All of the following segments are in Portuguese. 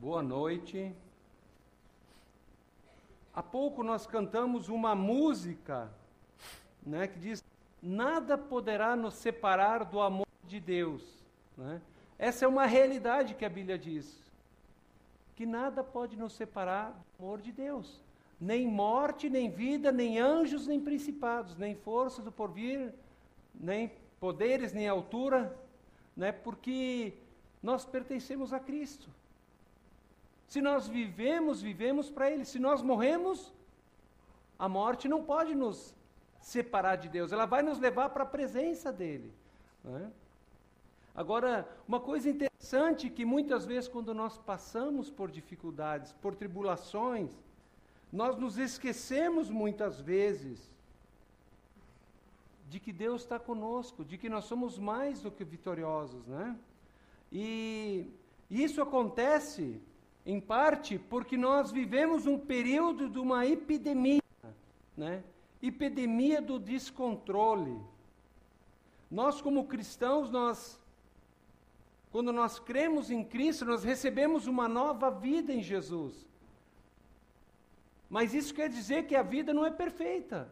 Boa noite. Há pouco nós cantamos uma música, né, que diz: nada poderá nos separar do amor de Deus. Né? Essa é uma realidade que a Bíblia diz, que nada pode nos separar do amor de Deus. Nem morte, nem vida, nem anjos, nem principados, nem força do porvir, nem poderes, nem altura, né? porque nós pertencemos a Cristo. Se nós vivemos, vivemos para Ele. Se nós morremos, a morte não pode nos separar de Deus, ela vai nos levar para a presença dEle. Né? Agora, uma coisa interessante que muitas vezes, quando nós passamos por dificuldades, por tribulações, nós nos esquecemos muitas vezes de que Deus está conosco, de que nós somos mais do que vitoriosos, né? E isso acontece, em parte, porque nós vivemos um período de uma epidemia, né? Epidemia do descontrole. Nós, como cristãos, nós, quando nós cremos em Cristo, nós recebemos uma nova vida em Jesus. Mas isso quer dizer que a vida não é perfeita.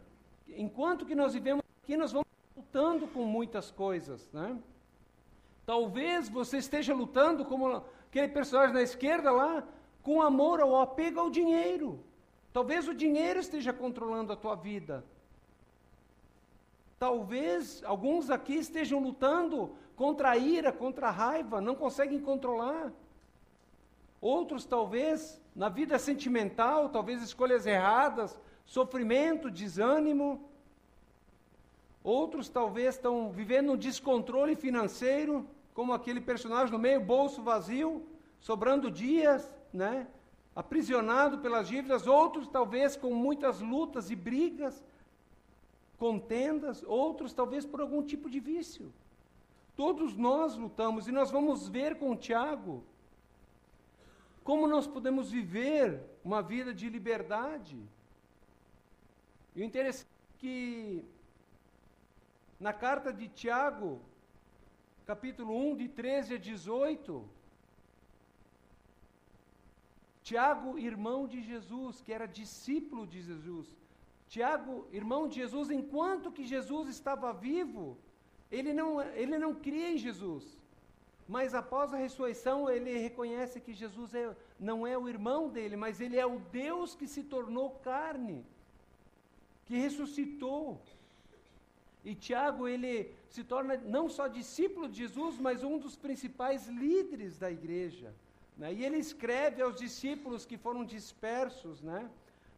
Enquanto que nós vivemos aqui, nós vamos lutando com muitas coisas, né? Talvez você esteja lutando, como aquele personagem na esquerda lá, com amor ou apego ao dinheiro. Talvez o dinheiro esteja controlando a tua vida. Talvez alguns aqui estejam lutando contra a ira, contra a raiva, não conseguem controlar. Outros, talvez, na vida sentimental, talvez escolhas erradas, sofrimento, desânimo. Outros, talvez, estão vivendo um descontrole financeiro como aquele personagem no meio, bolso vazio, sobrando dias, né? aprisionado pelas dívidas, outros talvez com muitas lutas e brigas, contendas, outros talvez por algum tipo de vício. Todos nós lutamos e nós vamos ver com Tiago como nós podemos viver uma vida de liberdade. E o interessante é que na carta de Tiago, capítulo 1, de 13 a 18. Tiago, irmão de Jesus, que era discípulo de Jesus. Tiago, irmão de Jesus, enquanto que Jesus estava vivo, ele não, ele não cria em Jesus. Mas após a ressurreição, ele reconhece que Jesus é, não é o irmão dele, mas ele é o Deus que se tornou carne, que ressuscitou. E Tiago, ele se torna não só discípulo de Jesus, mas um dos principais líderes da igreja. Né? E ele escreve aos discípulos que foram dispersos né?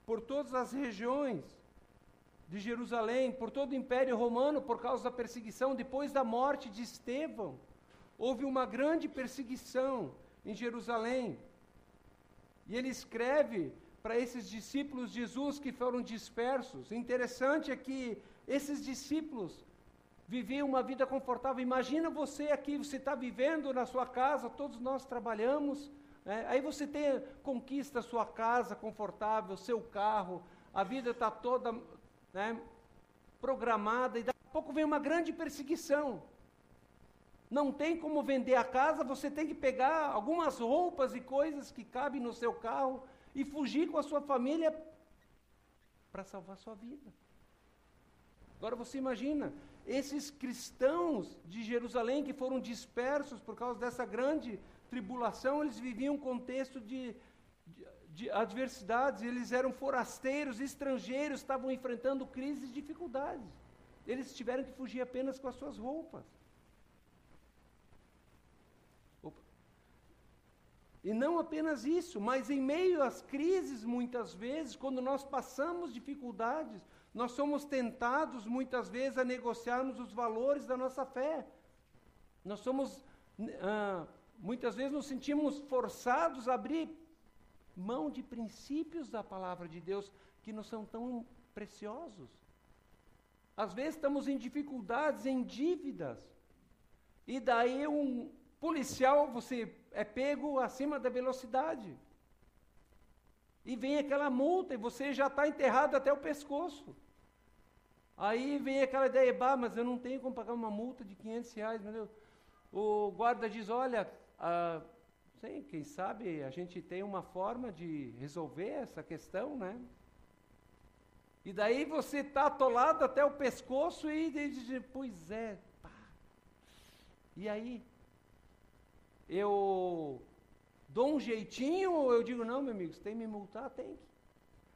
por todas as regiões de Jerusalém, por todo o Império Romano, por causa da perseguição, depois da morte de Estevão. Houve uma grande perseguição em Jerusalém. E ele escreve para esses discípulos de Jesus que foram dispersos. Interessante é que esses discípulos viviam uma vida confortável. Imagina você aqui, você está vivendo na sua casa, todos nós trabalhamos, né? aí você tem, conquista a sua casa confortável, seu carro, a vida está toda né, programada, e daqui a pouco vem uma grande perseguição. Não tem como vender a casa, você tem que pegar algumas roupas e coisas que cabem no seu carro e fugir com a sua família para salvar sua vida. Agora você imagina, esses cristãos de Jerusalém que foram dispersos por causa dessa grande tribulação, eles viviam um contexto de, de, de adversidades, eles eram forasteiros, estrangeiros, estavam enfrentando crises e dificuldades. Eles tiveram que fugir apenas com as suas roupas. Opa. E não apenas isso, mas em meio às crises, muitas vezes, quando nós passamos dificuldades, nós somos tentados muitas vezes a negociarmos os valores da nossa fé. Nós somos, ah, muitas vezes nos sentimos forçados a abrir mão de princípios da palavra de Deus que não são tão preciosos. Às vezes estamos em dificuldades, em dívidas. E daí um policial, você é pego acima da velocidade. E vem aquela multa e você já está enterrado até o pescoço. Aí vem aquela ideia, bah, mas eu não tenho como pagar uma multa de 500 reais, meu Deus. O guarda diz, olha, ah, Sim, quem sabe a gente tem uma forma de resolver essa questão, né? E daí você está atolado até o pescoço e diz, pois é, pá. E aí? Eu dou um jeitinho ou eu digo, não, meu amigo, você tem que me multar? Tem que.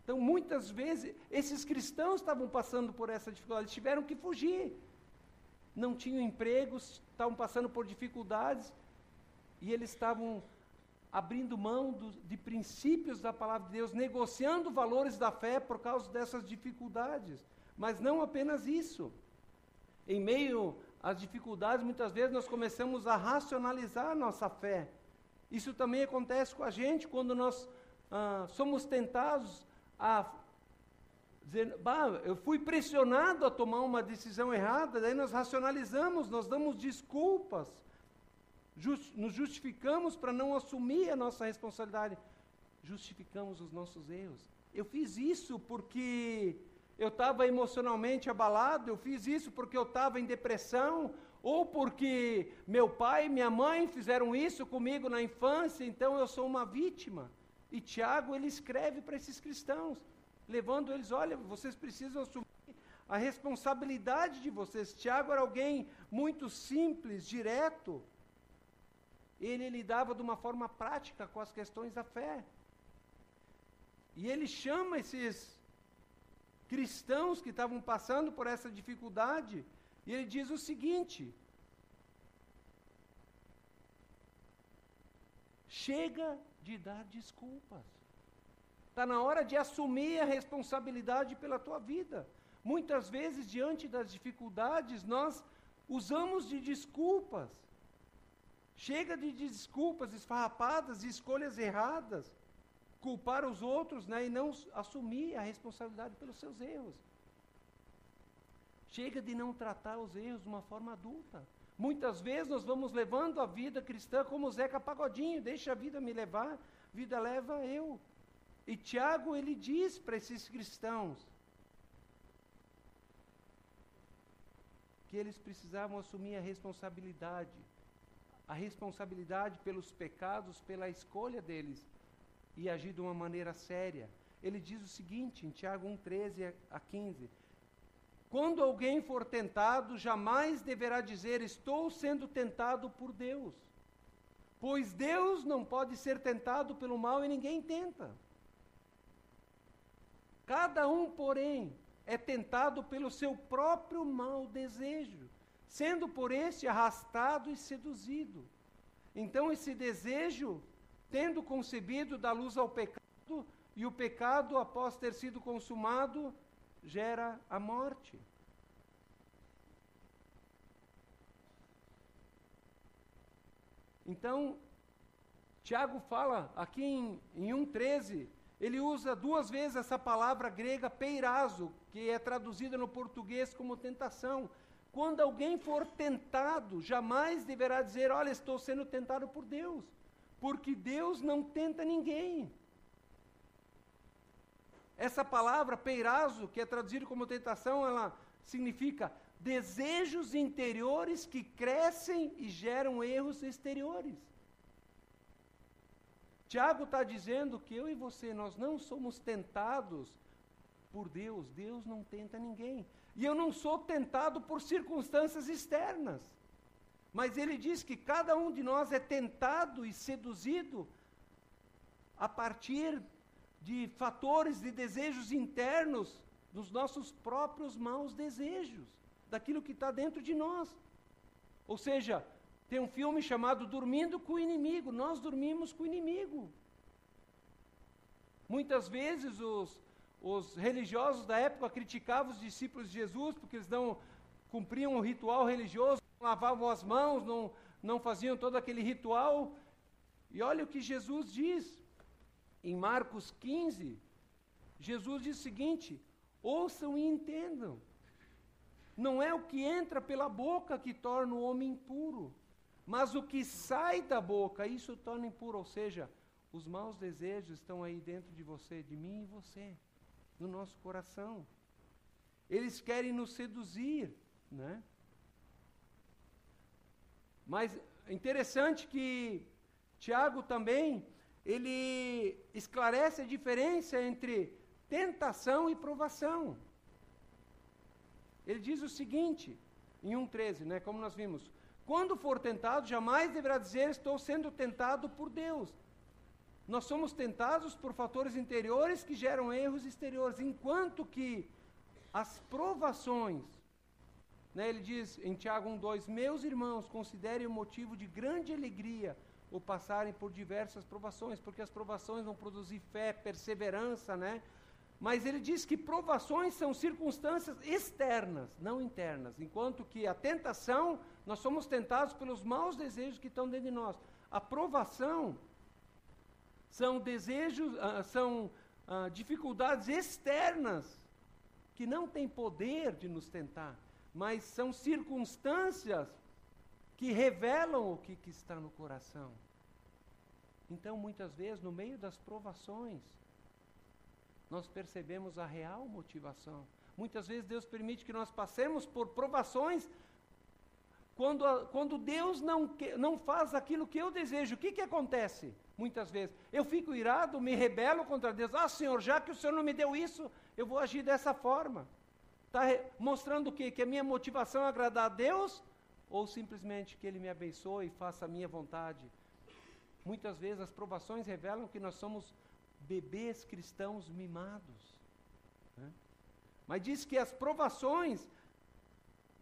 Então, muitas vezes, esses cristãos estavam passando por essa dificuldade, tiveram que fugir. Não tinham empregos, estavam passando por dificuldades, e eles estavam abrindo mão do, de princípios da palavra de Deus, negociando valores da fé por causa dessas dificuldades. Mas não apenas isso. Em meio às dificuldades, muitas vezes nós começamos a racionalizar a nossa fé. Isso também acontece com a gente quando nós ah, somos tentados a dizer, bah, eu fui pressionado a tomar uma decisão errada, daí nós racionalizamos, nós damos desculpas just, nos justificamos para não assumir a nossa responsabilidade, justificamos os nossos erros. Eu fiz isso porque eu estava emocionalmente abalado, eu fiz isso porque eu estava em depressão, ou porque meu pai e minha mãe fizeram isso comigo na infância, então eu sou uma vítima. E Tiago, ele escreve para esses cristãos, levando eles, olha, vocês precisam assumir a responsabilidade de vocês. Tiago era alguém muito simples, direto, ele lidava de uma forma prática com as questões da fé. E ele chama esses cristãos que estavam passando por essa dificuldade, e ele diz o seguinte: chega de dar desculpas. Está na hora de assumir a responsabilidade pela tua vida. Muitas vezes, diante das dificuldades, nós usamos de desculpas. Chega de desculpas esfarrapadas e escolhas erradas, culpar os outros né, e não assumir a responsabilidade pelos seus erros. Chega de não tratar os erros de uma forma adulta. Muitas vezes nós vamos levando a vida cristã como Zeca Pagodinho, deixa a vida me levar, vida leva eu. E Tiago ele diz para esses cristãos que eles precisavam assumir a responsabilidade a responsabilidade pelos pecados, pela escolha deles e agir de uma maneira séria. Ele diz o seguinte, em Tiago 1, 13 a 15: Quando alguém for tentado, jamais deverá dizer, Estou sendo tentado por Deus. Pois Deus não pode ser tentado pelo mal e ninguém tenta. Cada um, porém, é tentado pelo seu próprio mau desejo sendo por este arrastado e seduzido. Então, esse desejo, tendo concebido, dá luz ao pecado, e o pecado, após ter sido consumado, gera a morte. Então, Tiago fala aqui em, em 1,13, ele usa duas vezes essa palavra grega peirazo, que é traduzida no português como tentação. Quando alguém for tentado, jamais deverá dizer: Olha, estou sendo tentado por Deus, porque Deus não tenta ninguém. Essa palavra peirazo, que é traduzida como tentação, ela significa desejos interiores que crescem e geram erros exteriores. Tiago está dizendo que eu e você, nós não somos tentados por Deus, Deus não tenta ninguém. E eu não sou tentado por circunstâncias externas. Mas ele diz que cada um de nós é tentado e seduzido a partir de fatores de desejos internos dos nossos próprios maus desejos, daquilo que está dentro de nós. Ou seja, tem um filme chamado Dormindo com o Inimigo. Nós dormimos com o inimigo. Muitas vezes os, os religiosos da época criticavam os discípulos de Jesus porque eles não cumpriam o ritual religioso, não lavavam as mãos, não, não faziam todo aquele ritual. E olha o que Jesus diz em Marcos 15. Jesus diz o seguinte: ouçam e entendam. Não é o que entra pela boca que torna o homem impuro, mas o que sai da boca, isso torna impuro. Ou seja, os maus desejos estão aí dentro de você, de mim e você no nosso coração. Eles querem nos seduzir, né? Mas interessante que Tiago também, ele esclarece a diferença entre tentação e provação. Ele diz o seguinte, em 1,13, né, como nós vimos: Quando for tentado, jamais deverá dizer, estou sendo tentado por Deus. Nós somos tentados por fatores interiores que geram erros exteriores, enquanto que as provações, né, ele diz em Tiago 1,2: Meus irmãos, considerem o motivo de grande alegria o passarem por diversas provações, porque as provações vão produzir fé, perseverança, né? Mas ele diz que provações são circunstâncias externas, não internas, enquanto que a tentação, nós somos tentados pelos maus desejos que estão dentro de nós. A provação são desejos, uh, são uh, dificuldades externas que não têm poder de nos tentar, mas são circunstâncias que revelam o que, que está no coração. Então, muitas vezes, no meio das provações, nós percebemos a real motivação. Muitas vezes Deus permite que nós passemos por provações quando, quando Deus não, não faz aquilo que eu desejo. O que, que acontece? Muitas vezes eu fico irado, me rebelo contra Deus. Ah, Senhor, já que o Senhor não me deu isso, eu vou agir dessa forma. Está mostrando o quê? Que a minha motivação é agradar a Deus ou simplesmente que Ele me abençoe e faça a minha vontade. Muitas vezes as provações revelam que nós somos bebês cristãos mimados. Né? Mas diz que as provações,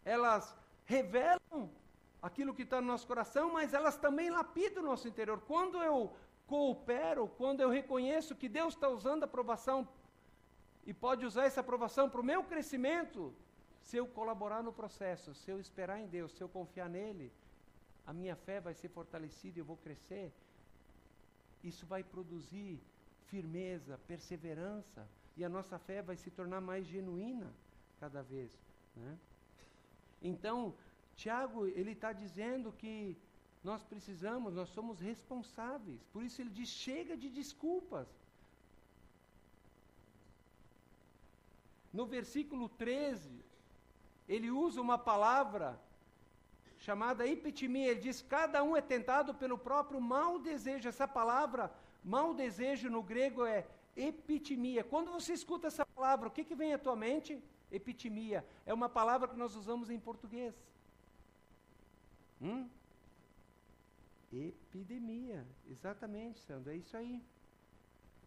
elas revelam aquilo que está no nosso coração, mas elas também lapidam o nosso interior. Quando eu coopero, quando eu reconheço que Deus está usando a provação e pode usar essa aprovação para o meu crescimento, se eu colaborar no processo, se eu esperar em Deus, se eu confiar nele, a minha fé vai ser fortalecida e eu vou crescer. Isso vai produzir firmeza, perseverança, e a nossa fé vai se tornar mais genuína cada vez. Né? Então, Tiago, ele está dizendo que nós precisamos, nós somos responsáveis. Por isso ele diz: chega de desculpas. No versículo 13, ele usa uma palavra chamada epitimia. Ele diz: cada um é tentado pelo próprio mau desejo. Essa palavra Mau desejo no grego é epitimia. Quando você escuta essa palavra, o que, que vem à tua mente? Epitimia. É uma palavra que nós usamos em português. Hum? Epidemia. Exatamente, Sandro. É isso aí.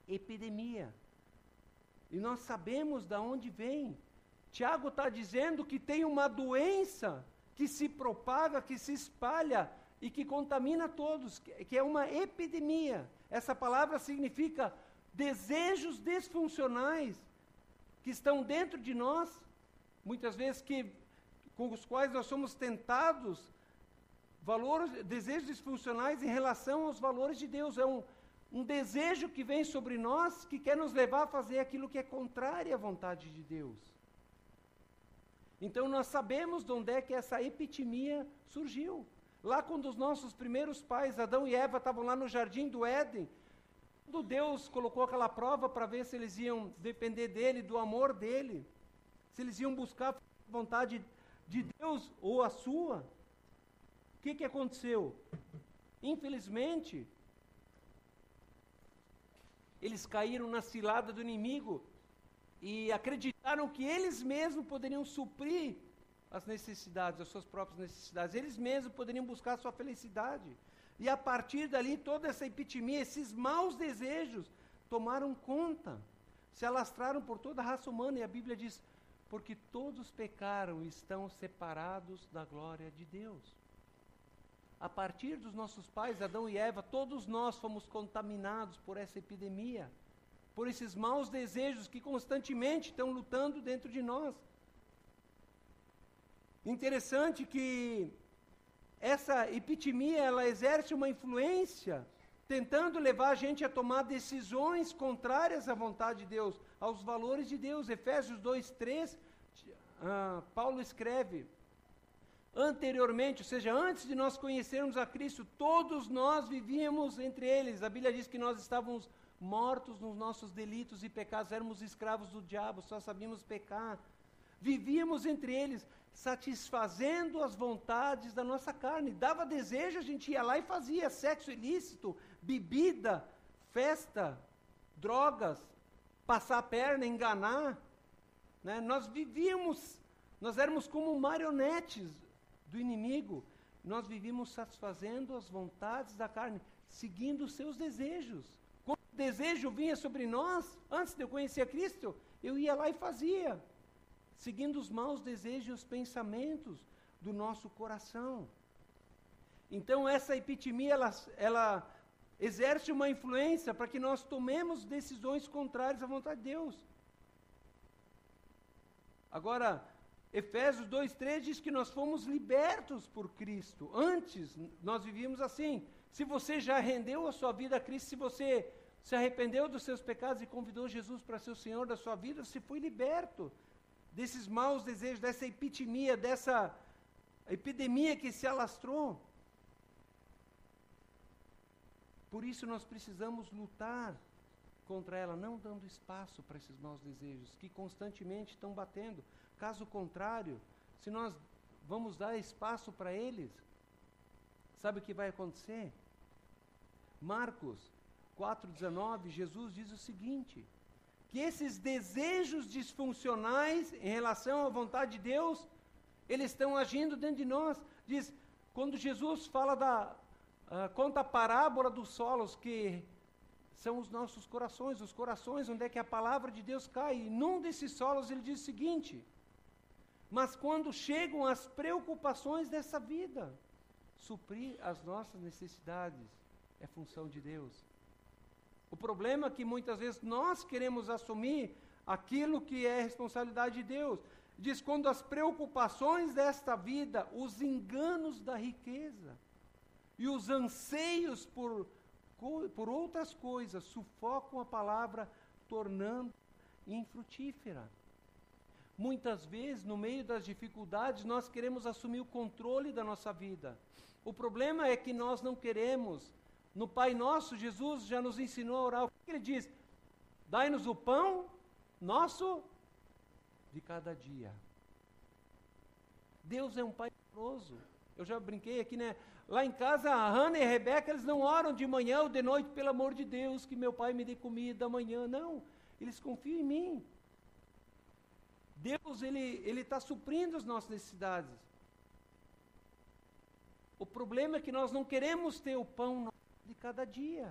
Epidemia. E nós sabemos de onde vem. Tiago está dizendo que tem uma doença que se propaga, que se espalha e que contamina todos, que é uma epidemia. Essa palavra significa desejos disfuncionais que estão dentro de nós, muitas vezes que com os quais nós somos tentados, valores, desejos disfuncionais em relação aos valores de Deus. É um, um desejo que vem sobre nós que quer nos levar a fazer aquilo que é contrário à vontade de Deus. Então nós sabemos de onde é que essa epitimia surgiu. Lá quando os nossos primeiros pais, Adão e Eva, estavam lá no jardim do Éden, quando Deus colocou aquela prova para ver se eles iam depender dele, do amor dele, se eles iam buscar a vontade de Deus ou a sua, o que, que aconteceu? Infelizmente, eles caíram na cilada do inimigo e acreditaram que eles mesmos poderiam suprir as necessidades, as suas próprias necessidades. Eles mesmos poderiam buscar a sua felicidade. E a partir dali, toda essa epitimia, esses maus desejos, tomaram conta, se alastraram por toda a raça humana. E a Bíblia diz: porque todos pecaram e estão separados da glória de Deus. A partir dos nossos pais, Adão e Eva, todos nós fomos contaminados por essa epidemia, por esses maus desejos que constantemente estão lutando dentro de nós. Interessante que essa epitimia ela exerce uma influência tentando levar a gente a tomar decisões contrárias à vontade de Deus, aos valores de Deus. Efésios 2:3, uh, Paulo escreve: Anteriormente, ou seja, antes de nós conhecermos a Cristo, todos nós vivíamos entre eles. A Bíblia diz que nós estávamos mortos nos nossos delitos e pecados, éramos escravos do diabo, só sabíamos pecar. Vivíamos entre eles, satisfazendo as vontades da nossa carne. Dava desejo, a gente ia lá e fazia sexo ilícito, bebida, festa, drogas, passar a perna, enganar. Né? Nós vivíamos, nós éramos como marionetes do inimigo. Nós vivíamos satisfazendo as vontades da carne, seguindo os seus desejos. Desejo vinha sobre nós, antes de eu conhecer Cristo, eu ia lá e fazia seguindo os maus desejos e os pensamentos do nosso coração. Então, essa epitimia, ela, ela exerce uma influência para que nós tomemos decisões contrárias à vontade de Deus. Agora, Efésios 2,3 diz que nós fomos libertos por Cristo. Antes, nós vivíamos assim. Se você já rendeu a sua vida a Cristo, se você se arrependeu dos seus pecados e convidou Jesus para ser o Senhor da sua vida, você foi liberto desses maus desejos, dessa epitimia, dessa epidemia que se alastrou. Por isso nós precisamos lutar contra ela, não dando espaço para esses maus desejos que constantemente estão batendo. Caso contrário, se nós vamos dar espaço para eles, sabe o que vai acontecer? Marcos 4,19, Jesus diz o seguinte: que esses desejos disfuncionais em relação à vontade de Deus, eles estão agindo dentro de nós. Diz, quando Jesus fala da, uh, conta a parábola dos solos, que são os nossos corações, os corações onde é que a palavra de Deus cai. E num desses solos ele diz o seguinte: Mas quando chegam as preocupações dessa vida, suprir as nossas necessidades é função de Deus. O problema é que muitas vezes nós queremos assumir aquilo que é responsabilidade de Deus. Diz: quando as preocupações desta vida, os enganos da riqueza e os anseios por, por outras coisas sufocam a palavra, tornando infrutífera. Muitas vezes, no meio das dificuldades, nós queremos assumir o controle da nossa vida. O problema é que nós não queremos no Pai Nosso, Jesus já nos ensinou a orar. O que ele diz? Dai-nos o pão nosso de cada dia. Deus é um Pai amoroso. Eu já brinquei aqui, né? Lá em casa, a Hannah e a Rebeca, eles não oram de manhã ou de noite, pelo amor de Deus, que meu pai me dê comida amanhã. Não, eles confiam em mim. Deus, Ele está suprindo as nossas necessidades. O problema é que nós não queremos ter o pão de cada dia.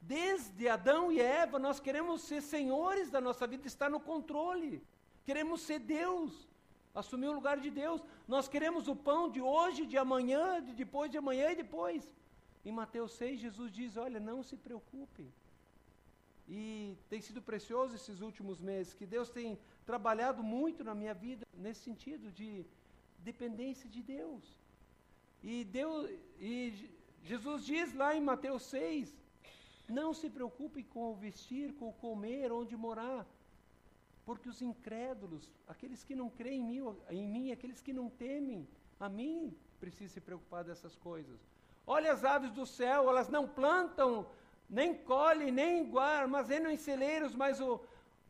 Desde Adão e Eva, nós queremos ser senhores da nossa vida, estar no controle. Queremos ser Deus, assumir o lugar de Deus. Nós queremos o pão de hoje, de amanhã, de depois de amanhã e depois. Em Mateus 6, Jesus diz: Olha, não se preocupe. E tem sido precioso esses últimos meses, que Deus tem trabalhado muito na minha vida nesse sentido de dependência de Deus. E Deus e Jesus diz lá em Mateus 6: Não se preocupe com o vestir, com o comer, onde morar, porque os incrédulos, aqueles que não creem em mim, em mim, aqueles que não temem a mim, precisam se preocupar dessas coisas. Olha as aves do céu, elas não plantam, nem colhem, nem armazenam em celeiros, mas o,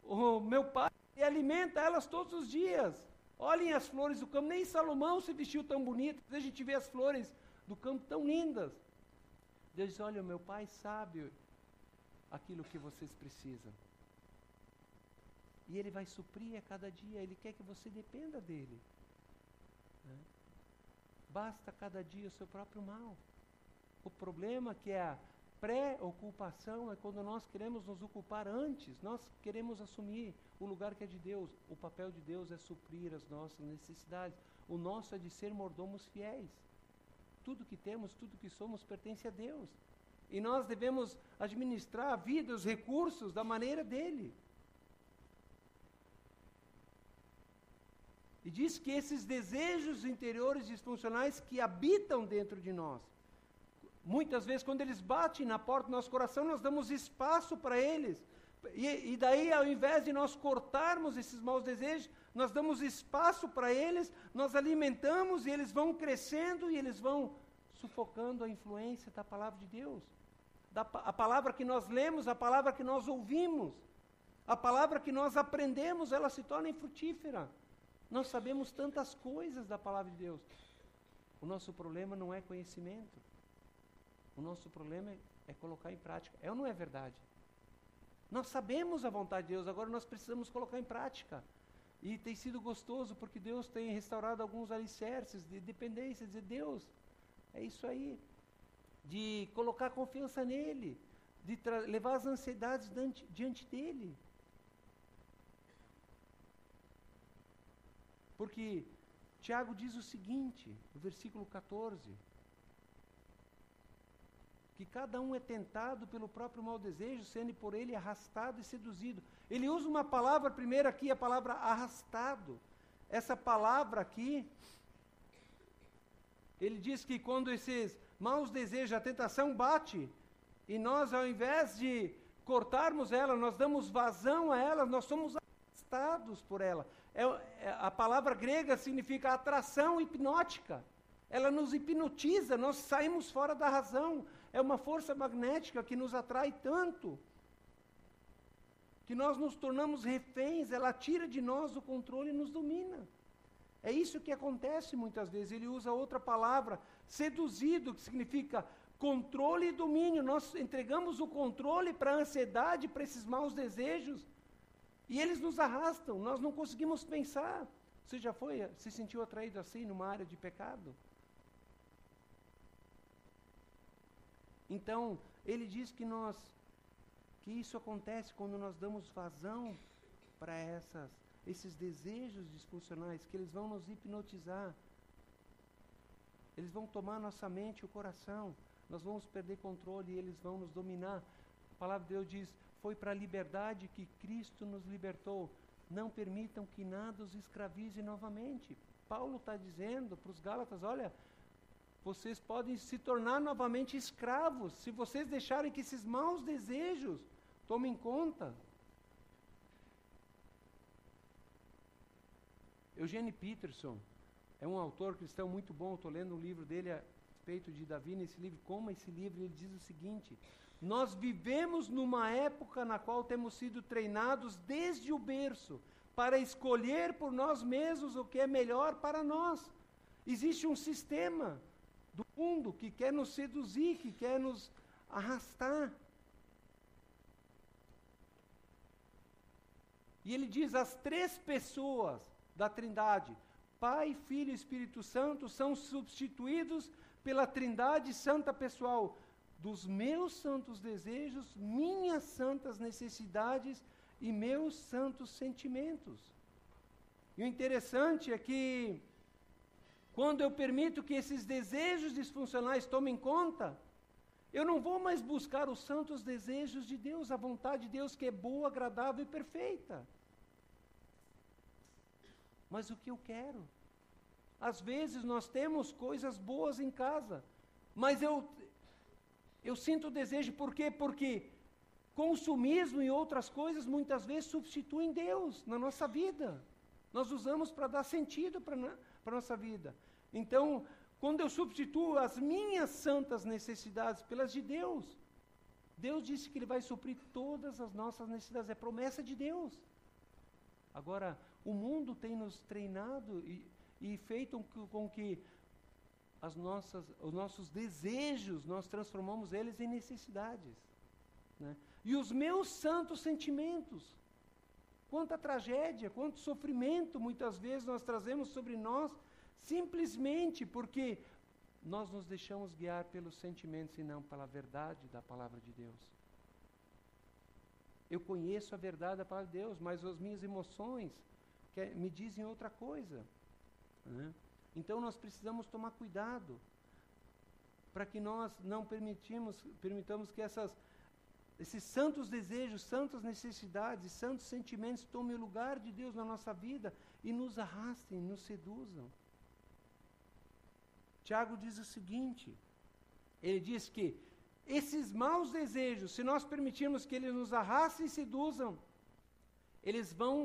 o meu pai alimenta elas todos os dias. Olhem as flores do campo, nem Salomão se vestiu tão bonito. A gente vê as flores do campo tão lindas. Deus diz: Olha, meu pai sabe aquilo que vocês precisam. E Ele vai suprir a cada dia, Ele quer que você dependa dEle. Né? Basta cada dia o seu próprio mal. O problema que é a pré-ocupação é quando nós queremos nos ocupar antes, nós queremos assumir o lugar que é de Deus. O papel de Deus é suprir as nossas necessidades. O nosso é de ser mordomos fiéis. Tudo que temos, tudo que somos pertence a Deus. E nós devemos administrar a vida, os recursos da maneira dele. E diz que esses desejos interiores disfuncionais que habitam dentro de nós, muitas vezes, quando eles batem na porta do nosso coração, nós damos espaço para eles. E, e, daí, ao invés de nós cortarmos esses maus desejos, nós damos espaço para eles, nós alimentamos e eles vão crescendo e eles vão sufocando a influência da palavra de Deus. Da, a palavra que nós lemos, a palavra que nós ouvimos, a palavra que nós aprendemos, ela se torna infrutífera. Nós sabemos tantas coisas da palavra de Deus. O nosso problema não é conhecimento. O nosso problema é, é colocar em prática. É ou não é verdade? Nós sabemos a vontade de Deus, agora nós precisamos colocar em prática. E tem sido gostoso porque Deus tem restaurado alguns alicerces de dependência, de Deus, é isso aí. De colocar confiança nele, de levar as ansiedades diante, diante dele. Porque Tiago diz o seguinte, no versículo 14: que cada um é tentado pelo próprio mau desejo, sendo por ele arrastado e seduzido. Ele usa uma palavra primeiro aqui, a palavra arrastado. Essa palavra aqui, ele diz que quando esses maus desejos, a tentação bate, e nós, ao invés de cortarmos ela, nós damos vazão a ela, nós somos arrastados por ela. É, é, a palavra grega significa atração hipnótica. Ela nos hipnotiza, nós saímos fora da razão. É uma força magnética que nos atrai tanto que nós nos tornamos reféns, ela tira de nós o controle e nos domina. É isso que acontece muitas vezes. Ele usa outra palavra, seduzido, que significa controle e domínio. Nós entregamos o controle para a ansiedade, para esses maus desejos, e eles nos arrastam, nós não conseguimos pensar. Você já foi, se sentiu atraído assim numa área de pecado? Então, ele diz que nós que isso acontece quando nós damos vazão para essas esses desejos disfuncionais, que eles vão nos hipnotizar. Eles vão tomar nossa mente e o coração. Nós vamos perder controle e eles vão nos dominar. A palavra de Deus diz: foi para a liberdade que Cristo nos libertou. Não permitam que nada os escravize novamente. Paulo está dizendo para os Gálatas: olha, vocês podem se tornar novamente escravos se vocês deixarem que esses maus desejos tomem conta. Eugene Peterson é um autor cristão muito bom. Estou lendo um livro dele a respeito de Davi. Nesse livro, como esse livro, ele diz o seguinte: nós vivemos numa época na qual temos sido treinados desde o berço para escolher por nós mesmos o que é melhor para nós. Existe um sistema do mundo que quer nos seduzir, que quer nos arrastar. E ele diz: as três pessoas da Trindade, Pai, Filho e Espírito Santo, são substituídos pela Trindade Santa Pessoal dos meus santos desejos, minhas santas necessidades e meus santos sentimentos. E o interessante é que, quando eu permito que esses desejos disfuncionais tomem conta, eu não vou mais buscar os santos desejos de Deus, a vontade de Deus que é boa, agradável e perfeita. Mas o que eu quero? Às vezes nós temos coisas boas em casa, mas eu, eu sinto desejo, por quê? Porque consumismo e outras coisas muitas vezes substituem Deus na nossa vida. Nós usamos para dar sentido para a nossa vida. Então, quando eu substituo as minhas santas necessidades pelas de Deus, Deus disse que Ele vai suprir todas as nossas necessidades, é promessa de Deus. Agora, o mundo tem nos treinado e, e feito com, que as nossas, os nossos desejos, nós transformamos eles em necessidades. Né? E os meus santos sentimentos. Quanta tragédia, quanto sofrimento muitas vezes nós trazemos sobre nós, simplesmente porque nós nos deixamos guiar pelos sentimentos e não pela verdade da palavra de Deus. Eu conheço a verdade da palavra de Deus, mas as minhas emoções me dizem outra coisa. Né? Então nós precisamos tomar cuidado para que nós não permitimos, permitamos que essas, esses santos desejos, santas necessidades, santos sentimentos tomem o lugar de Deus na nossa vida e nos arrastem, nos seduzam. Tiago diz o seguinte: ele diz que esses maus desejos, se nós permitirmos que eles nos arrastem e seduzam, eles vão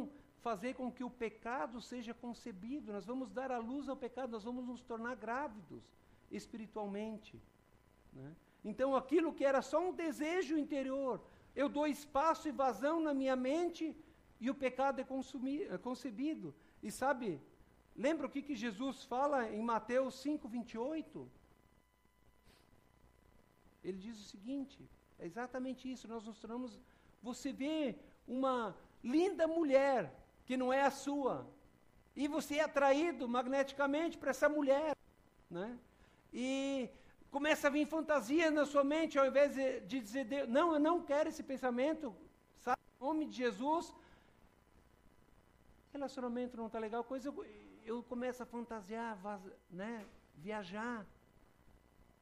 fazer com que o pecado seja concebido, nós vamos dar a luz ao pecado, nós vamos nos tornar grávidos espiritualmente. Né? Então, aquilo que era só um desejo interior, eu dou espaço e vazão na minha mente e o pecado é, é concebido. E sabe, lembra o que, que Jesus fala em Mateus 5, 28? Ele diz o seguinte: é exatamente isso, nós nos tornamos. Você vê uma linda mulher que não é a sua, e você é atraído magneticamente para essa mulher, né? E começa a vir fantasia na sua mente, ao invés de, dizer, não, eu não quero esse pensamento, sabe, em nome de Jesus, relacionamento não está legal, coisa, eu, eu começo a fantasiar, né, viajar,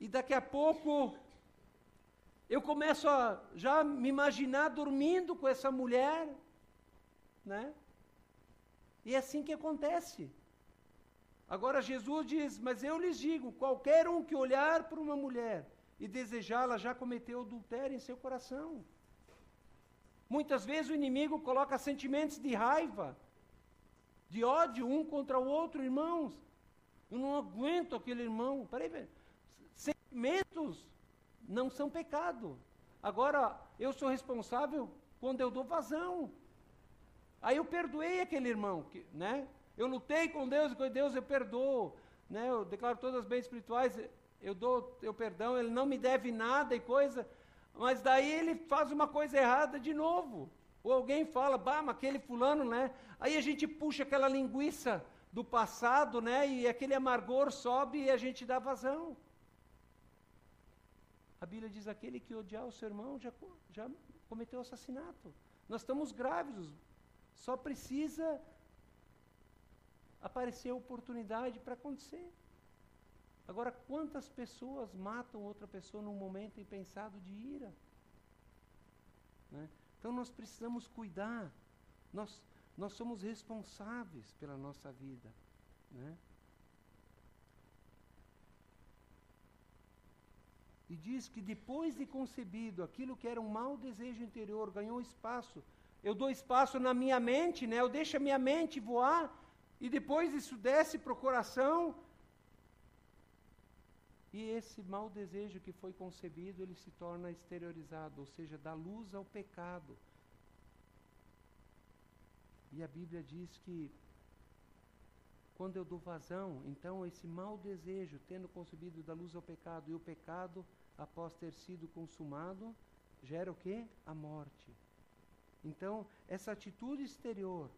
e daqui a pouco eu começo a já me imaginar dormindo com essa mulher, né? E é assim que acontece. Agora Jesus diz: Mas eu lhes digo: qualquer um que olhar para uma mulher e desejá-la já cometeu adultério em seu coração. Muitas vezes o inimigo coloca sentimentos de raiva, de ódio um contra o outro, irmãos. Eu não aguento aquele irmão. Peraí, sentimentos não são pecado. Agora, eu sou responsável quando eu dou vazão. Aí eu perdoei aquele irmão, que, né? Eu lutei com Deus e com Deus eu perdoo, né? Eu declaro todas as bens espirituais, eu dou eu perdão, ele não me deve nada e coisa, mas daí ele faz uma coisa errada de novo. Ou alguém fala, bah, mas aquele fulano, né? Aí a gente puxa aquela linguiça do passado, né? E aquele amargor sobe e a gente dá vazão. A Bíblia diz: aquele que odiar o seu irmão já, já cometeu assassinato. Nós estamos grávidos, só precisa aparecer a oportunidade para acontecer. Agora, quantas pessoas matam outra pessoa num momento impensado de ira? Né? Então, nós precisamos cuidar. Nós, nós somos responsáveis pela nossa vida. Né? E diz que depois de concebido, aquilo que era um mau desejo interior ganhou espaço. Eu dou espaço na minha mente, né? Eu deixo a minha mente voar e depois isso desce para o coração. E esse mau desejo que foi concebido, ele se torna exteriorizado, ou seja, dá luz ao pecado. E a Bíblia diz que quando eu dou vazão, então esse mau desejo, tendo concebido da luz ao pecado, e o pecado, após ter sido consumado, gera o quê? A morte. Então, essa atitude exterior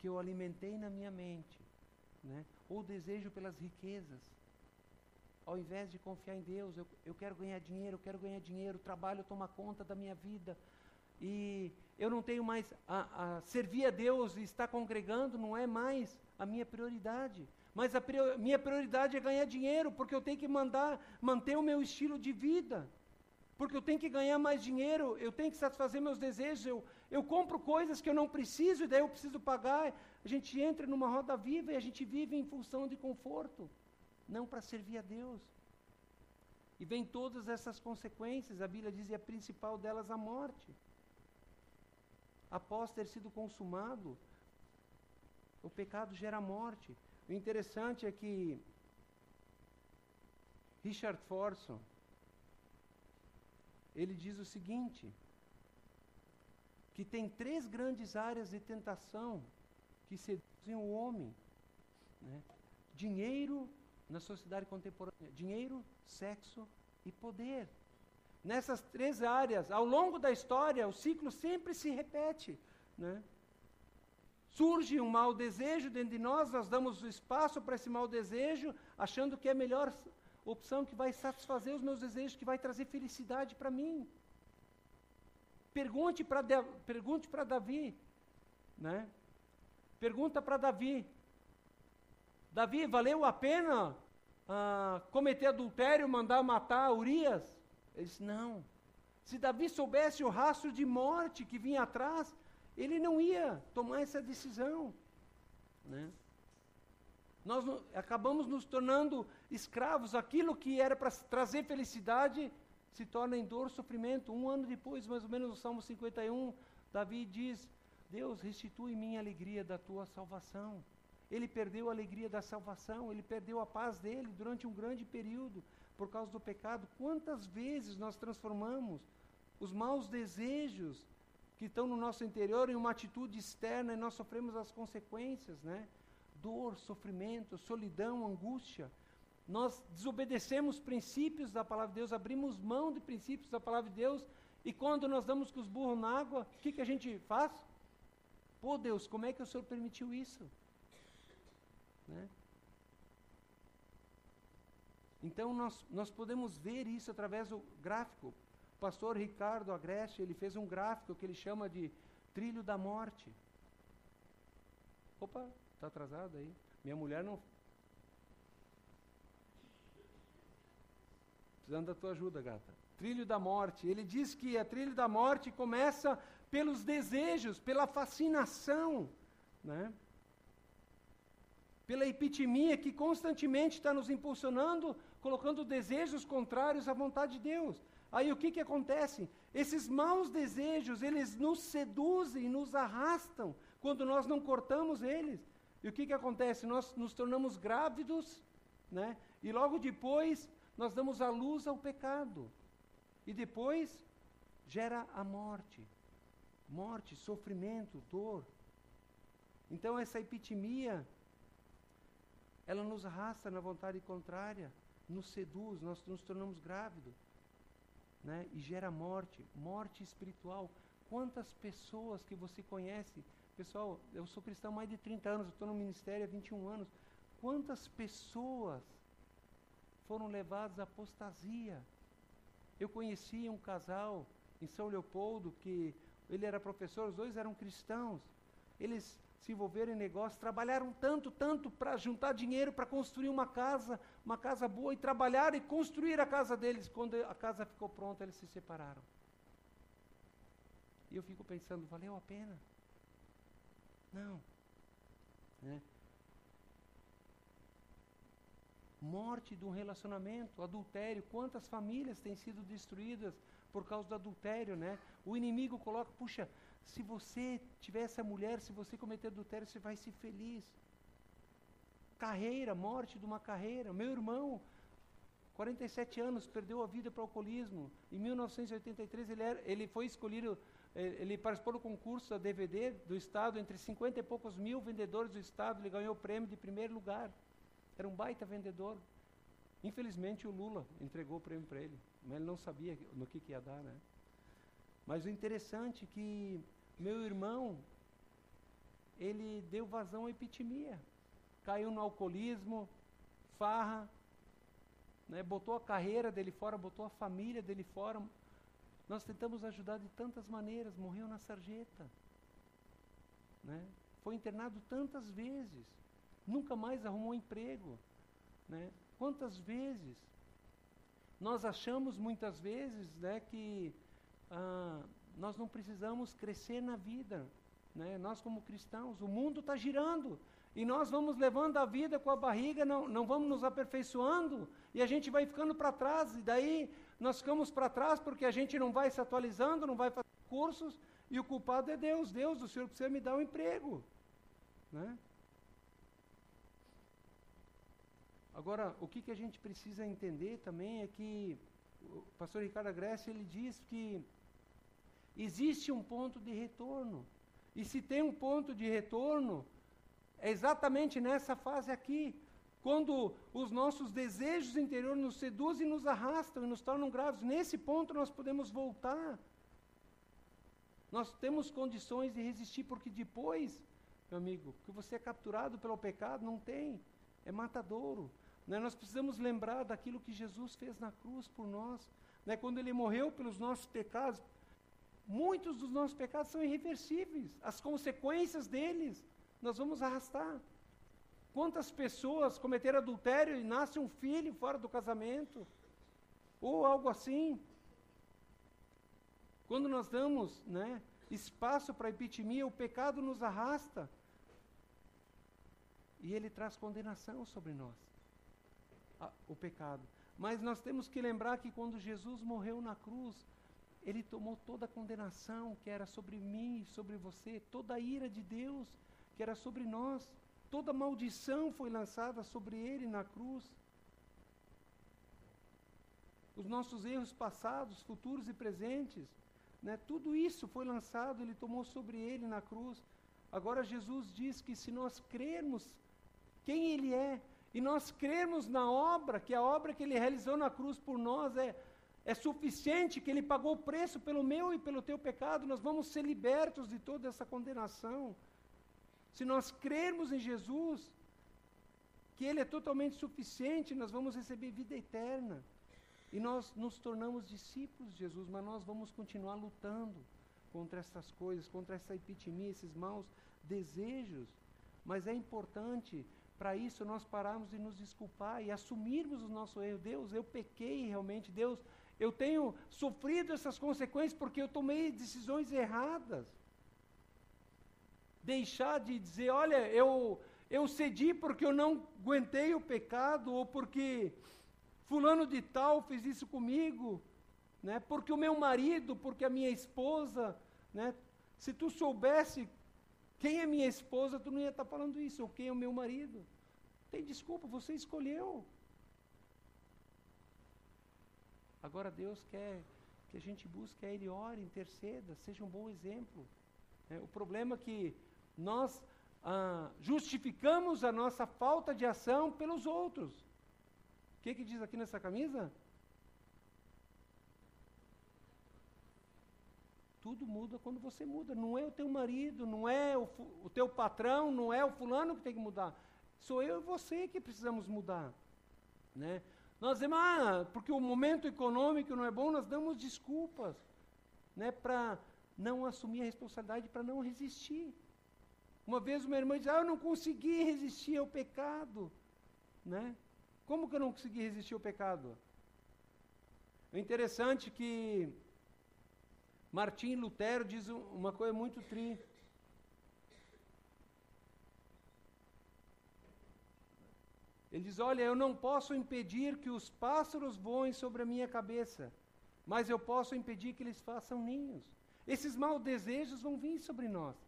que eu alimentei na minha mente, né? ou desejo pelas riquezas, ao invés de confiar em Deus, eu, eu quero ganhar dinheiro, eu quero ganhar dinheiro, trabalho toma conta da minha vida, e eu não tenho mais a, a servir a Deus e estar congregando não é mais a minha prioridade. Mas a prior, minha prioridade é ganhar dinheiro, porque eu tenho que mandar, manter o meu estilo de vida. Porque eu tenho que ganhar mais dinheiro, eu tenho que satisfazer meus desejos. Eu, eu compro coisas que eu não preciso e daí eu preciso pagar. A gente entra numa roda viva e a gente vive em função de conforto, não para servir a Deus. E vem todas essas consequências, a Bíblia diz, e a principal delas a morte após ter sido consumado, o pecado gera morte. O interessante é que Richard Forson, ele diz o seguinte, que tem três grandes áreas de tentação que seduzem o homem. Né? Dinheiro na sociedade contemporânea, dinheiro, sexo e poder. Nessas três áreas, ao longo da história, o ciclo sempre se repete. Né? Surge um mau desejo dentro de nós, nós damos espaço para esse mau desejo, achando que é melhor opção que vai satisfazer os meus desejos, que vai trazer felicidade para mim. Pergunte para pergunte para Davi, né? Pergunta para Davi. Davi, valeu a pena ah, cometer adultério, mandar matar Urias? Ele disse: Não. Se Davi soubesse o rastro de morte que vinha atrás, ele não ia tomar essa decisão. Né? Nós no, acabamos nos tornando escravos. Aquilo que era para trazer felicidade se torna em dor, sofrimento. Um ano depois, mais ou menos, no Salmo 51, Davi diz: Deus, restitui minha alegria da tua salvação. Ele perdeu a alegria da salvação, ele perdeu a paz dele durante um grande período por causa do pecado. Quantas vezes nós transformamos os maus desejos que estão no nosso interior, em uma atitude externa, e nós sofremos as consequências, né? Dor, sofrimento, solidão, angústia. Nós desobedecemos princípios da palavra de Deus, abrimos mão de princípios da palavra de Deus, e quando nós damos com os burros na água, o que, que a gente faz? Pô, Deus, como é que o Senhor permitiu isso? Né? Então, nós, nós podemos ver isso através do gráfico. O pastor Ricardo Agreste, ele fez um gráfico que ele chama de trilho da morte. Opa, está atrasado aí. Minha mulher não. Precisando da tua ajuda, gata. Trilho da morte. Ele diz que a trilho da morte começa pelos desejos, pela fascinação, né? pela epitimia que constantemente está nos impulsionando, colocando desejos contrários à vontade de Deus. Aí o que, que acontece? Esses maus desejos, eles nos seduzem, nos arrastam, quando nós não cortamos eles. E o que, que acontece? Nós nos tornamos grávidos, né? e logo depois nós damos a luz ao pecado. E depois gera a morte. Morte, sofrimento, dor. Então essa epitimia ela nos arrasta na vontade contrária, nos seduz, nós nos tornamos grávidos, né? E gera morte, morte espiritual. Quantas pessoas que você conhece, pessoal, eu sou cristão há mais de 30 anos, estou no ministério há 21 anos. Quantas pessoas foram levadas à apostasia? Eu conheci um casal em São Leopoldo que ele era professor, os dois eram cristãos. Eles se envolveram em negócios, trabalharam tanto, tanto para juntar dinheiro para construir uma casa, uma casa boa, e trabalharam e construir a casa deles. Quando a casa ficou pronta, eles se separaram. E eu fico pensando, valeu a pena? Não. Né? Morte de um relacionamento, adultério. Quantas famílias têm sido destruídas por causa do adultério, né? O inimigo coloca, puxa, se você tiver essa mulher, se você cometer adultério, você vai ser feliz. Carreira, morte de uma carreira. Meu irmão, 47 anos, perdeu a vida para o alcoolismo. Em 1983 ele, era, ele foi escolhido, ele participou do concurso da DVD do Estado, entre 50 e poucos mil vendedores do Estado, ele ganhou o prêmio de primeiro lugar. Era um baita vendedor. Infelizmente o Lula entregou o prêmio para ele, mas ele não sabia no que, que ia dar, né? Mas o interessante é que meu irmão, ele deu vazão à epitimia. Caiu no alcoolismo, farra, né, botou a carreira dele fora, botou a família dele fora. Nós tentamos ajudar de tantas maneiras, morreu na sarjeta. Né? Foi internado tantas vezes, nunca mais arrumou emprego. Né? Quantas vezes? Nós achamos muitas vezes né, que ah, nós não precisamos crescer na vida. Né? Nós, como cristãos, o mundo está girando. E nós vamos levando a vida com a barriga, não, não vamos nos aperfeiçoando, e a gente vai ficando para trás, e daí nós ficamos para trás porque a gente não vai se atualizando, não vai fazer cursos, e o culpado é Deus. Deus, o Senhor precisa me dar um emprego. Né? Agora, o que, que a gente precisa entender também é que o pastor Ricardo Grécia, ele diz que existe um ponto de retorno. E se tem um ponto de retorno, é exatamente nessa fase aqui, quando os nossos desejos interiores nos seduzem e nos arrastam e nos tornam graves. Nesse ponto nós podemos voltar. Nós temos condições de resistir, porque depois, meu amigo, que você é capturado pelo pecado, não tem. É matadouro. Né? Nós precisamos lembrar daquilo que Jesus fez na cruz por nós. Né? Quando ele morreu pelos nossos pecados, Muitos dos nossos pecados são irreversíveis. As consequências deles nós vamos arrastar. Quantas pessoas cometeram adultério e nasce um filho fora do casamento? Ou algo assim. Quando nós damos né, espaço para a epitimia, o pecado nos arrasta. E ele traz condenação sobre nós. o pecado. Mas nós temos que lembrar que quando Jesus morreu na cruz, ele tomou toda a condenação que era sobre mim, sobre você, toda a ira de Deus que era sobre nós, toda maldição foi lançada sobre ele na cruz. Os nossos erros passados, futuros e presentes, Né? Tudo isso foi lançado, ele tomou sobre ele na cruz. Agora Jesus diz que se nós crermos quem ele é e nós crermos na obra, que a obra que ele realizou na cruz por nós é é suficiente que ele pagou o preço pelo meu e pelo teu pecado, nós vamos ser libertos de toda essa condenação. Se nós crermos em Jesus, que ele é totalmente suficiente, nós vamos receber vida eterna. E nós nos tornamos discípulos de Jesus, mas nós vamos continuar lutando contra essas coisas, contra essa epitimia, esses maus desejos. Mas é importante, para isso, nós pararmos de nos desculpar e assumirmos o nosso erro. Deus, eu pequei realmente. Deus, eu tenho sofrido essas consequências porque eu tomei decisões erradas. Deixar de dizer, olha, eu, eu cedi porque eu não aguentei o pecado, ou porque fulano de tal fez isso comigo, né? porque o meu marido, porque a minha esposa, né? se tu soubesse quem é minha esposa, tu não ia estar falando isso, ou quem é o meu marido. Tem desculpa, você escolheu. Agora Deus quer que a gente busque a Ele, ore, interceda, seja um bom exemplo. É, o problema é que nós ah, justificamos a nossa falta de ação pelos outros. O que, que diz aqui nessa camisa? Tudo muda quando você muda. Não é o teu marido, não é o, o teu patrão, não é o fulano que tem que mudar. Sou eu e você que precisamos mudar. Né? Nós dizemos, ah, porque o momento econômico não é bom, nós damos desculpas né, para não assumir a responsabilidade, para não resistir. Uma vez uma irmã disse, ah, eu não consegui resistir ao pecado. Né? Como que eu não consegui resistir ao pecado? É interessante que Martim Lutero diz uma coisa muito triste. Ele diz: Olha, eu não posso impedir que os pássaros voem sobre a minha cabeça, mas eu posso impedir que eles façam ninhos. Esses maus desejos vão vir sobre nós.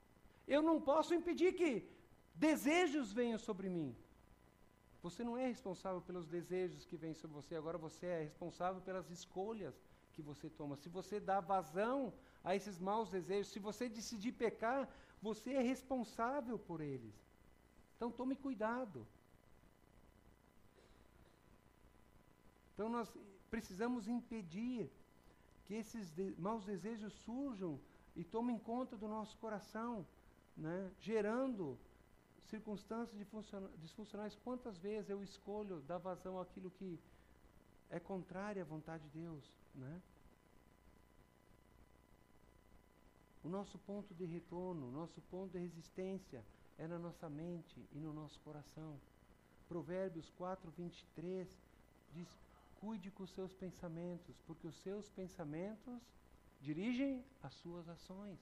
Eu não posso impedir que desejos venham sobre mim. Você não é responsável pelos desejos que vêm sobre você, agora você é responsável pelas escolhas que você toma. Se você dá vazão a esses maus desejos, se você decidir pecar, você é responsável por eles. Então tome cuidado. Então nós precisamos impedir que esses de maus desejos surjam e tomem conta do nosso coração, né? gerando circunstâncias disfuncionais. Quantas vezes eu escolho dar vazão àquilo que é contrário à vontade de Deus? Né? O nosso ponto de retorno, o nosso ponto de resistência é na nossa mente e no nosso coração. Provérbios 4, 23 diz: Cuide com os seus pensamentos, porque os seus pensamentos dirigem as suas ações.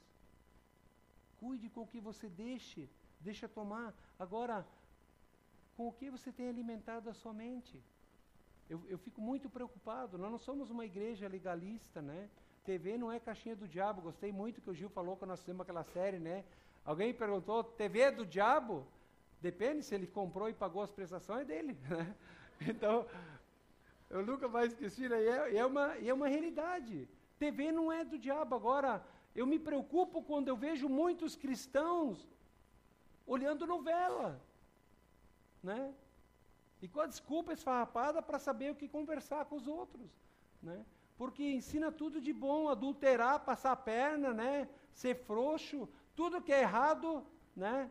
Cuide com o que você deixe, deixa tomar. Agora, com o que você tem alimentado a sua mente? Eu, eu fico muito preocupado. Nós não somos uma igreja legalista, né? TV não é caixinha do diabo. Gostei muito que o Gil falou quando nós fizemos aquela série, né? Alguém perguntou, TV é do diabo? Depende, se ele comprou e pagou as prestações, é dele. Né? Então, eu nunca mais esqueci, né? E é, é, uma, é uma realidade. TV não é do diabo. Agora, eu me preocupo quando eu vejo muitos cristãos olhando novela, né? E com a desculpa esfarrapada para saber o que conversar com os outros, né? Porque ensina tudo de bom, adulterar, passar a perna, né? Ser frouxo, tudo que é errado, né?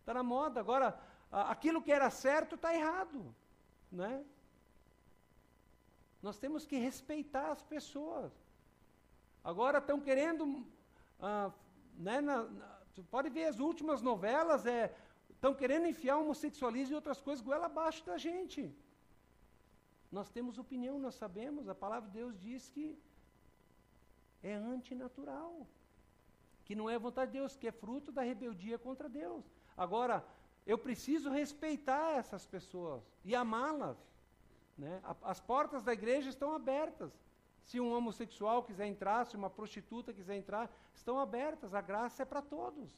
Está na moda. Agora, aquilo que era certo está errado, né? Nós temos que respeitar as pessoas. Agora estão querendo, ah, né, na, na, pode ver as últimas novelas, é, estão querendo enfiar homossexualismo e outras coisas goela abaixo da gente. Nós temos opinião, nós sabemos, a palavra de Deus diz que é antinatural, que não é vontade de Deus, que é fruto da rebeldia contra Deus. Agora, eu preciso respeitar essas pessoas e amá-las. Né? As portas da igreja estão abertas. Se um homossexual quiser entrar, se uma prostituta quiser entrar, estão abertas. A graça é para todos.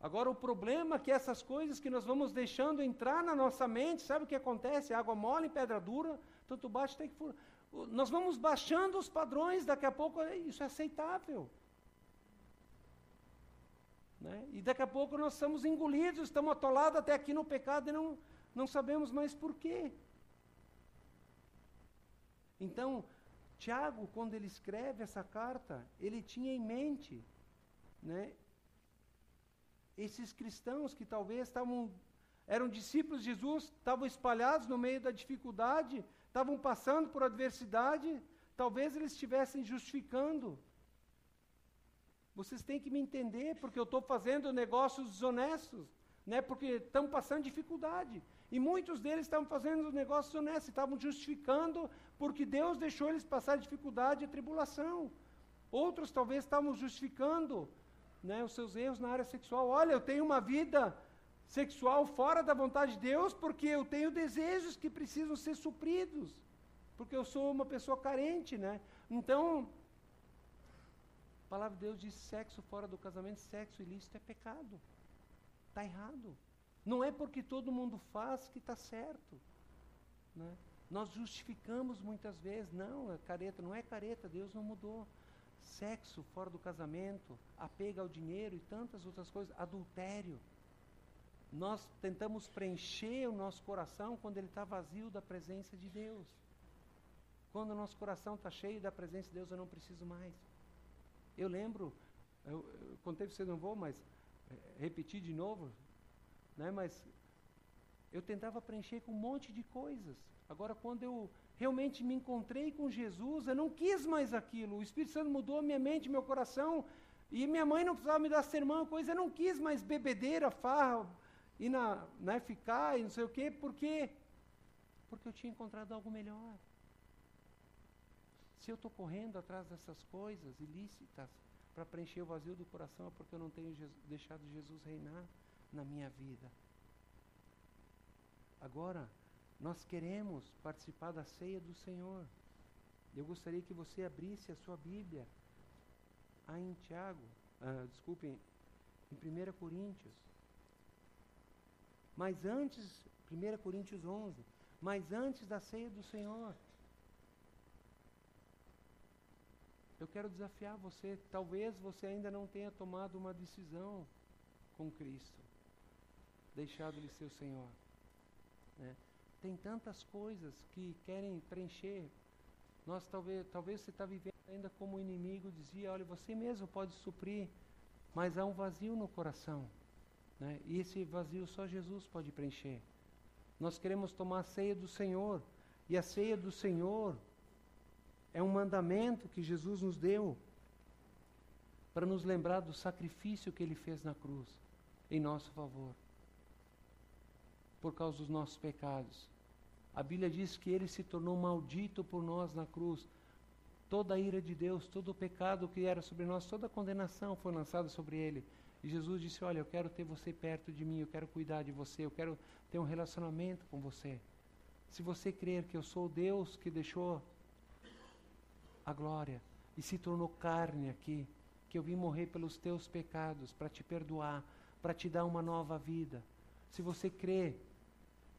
Agora, o problema é que essas coisas que nós vamos deixando entrar na nossa mente, sabe o que acontece? Água mole pedra dura, tanto bate tem que furar. nós vamos baixando os padrões, daqui a pouco é, isso é aceitável. Né? E daqui a pouco nós estamos engolidos, estamos atolados até aqui no pecado e não, não sabemos mais por quê. Então, Tiago, quando ele escreve essa carta, ele tinha em mente né, esses cristãos que talvez estavam eram discípulos de Jesus, estavam espalhados no meio da dificuldade, estavam passando por adversidade, talvez eles estivessem justificando. Vocês têm que me entender, porque eu estou fazendo negócios desonestos, né? porque estão passando dificuldade. E muitos deles estavam fazendo negócios honestos, estavam justificando porque Deus deixou eles passar dificuldade e tribulação. Outros talvez estavam justificando né, os seus erros na área sexual. Olha, eu tenho uma vida sexual fora da vontade de Deus porque eu tenho desejos que precisam ser supridos, porque eu sou uma pessoa carente, né? Então, a palavra de Deus diz sexo fora do casamento, sexo ilícito é pecado. Está errado. Não é porque todo mundo faz que está certo. Né? Nós justificamos muitas vezes, não, é careta, não é careta, Deus não mudou. Sexo fora do casamento, apego ao dinheiro e tantas outras coisas, adultério. Nós tentamos preencher o nosso coração quando ele está vazio da presença de Deus. Quando o nosso coração está cheio da presença de Deus, eu não preciso mais. Eu lembro, eu, eu contei para você, não vou, mas é, repetir de novo, né? Mas eu tentava preencher com um monte de coisas. Agora, quando eu realmente me encontrei com Jesus, eu não quis mais aquilo. O Espírito Santo mudou minha mente, meu coração. E minha mãe não precisava me dar sermão, coisa. Eu não quis mais bebedeira, farra, e na, né, ficar e não sei o quê. Por quê? Porque eu tinha encontrado algo melhor. Se eu estou correndo atrás dessas coisas ilícitas para preencher o vazio do coração, é porque eu não tenho Jesus, deixado Jesus reinar na minha vida. Agora, nós queremos participar da ceia do Senhor. Eu gostaria que você abrisse a sua Bíblia aí em Tiago, ah, desculpe, em 1 Coríntios. Mas antes, 1 Coríntios 11, mas antes da ceia do Senhor. Eu quero desafiar você, talvez você ainda não tenha tomado uma decisão com Cristo deixado de ser o Senhor. Né? Tem tantas coisas que querem preencher. Nós talvez, talvez você está vivendo ainda como inimigo, dizia, olha, você mesmo pode suprir, mas há um vazio no coração. Né? E esse vazio só Jesus pode preencher. Nós queremos tomar a ceia do Senhor. E a ceia do Senhor é um mandamento que Jesus nos deu para nos lembrar do sacrifício que ele fez na cruz em nosso favor por causa dos nossos pecados. A Bíblia diz que ele se tornou maldito por nós na cruz. Toda a ira de Deus, todo o pecado que era sobre nós, toda a condenação foi lançada sobre ele. E Jesus disse: Olha, eu quero ter você perto de mim, eu quero cuidar de você, eu quero ter um relacionamento com você. Se você crer que eu sou Deus que deixou a glória e se tornou carne aqui, que eu vim morrer pelos teus pecados, para te perdoar, para te dar uma nova vida. Se você crê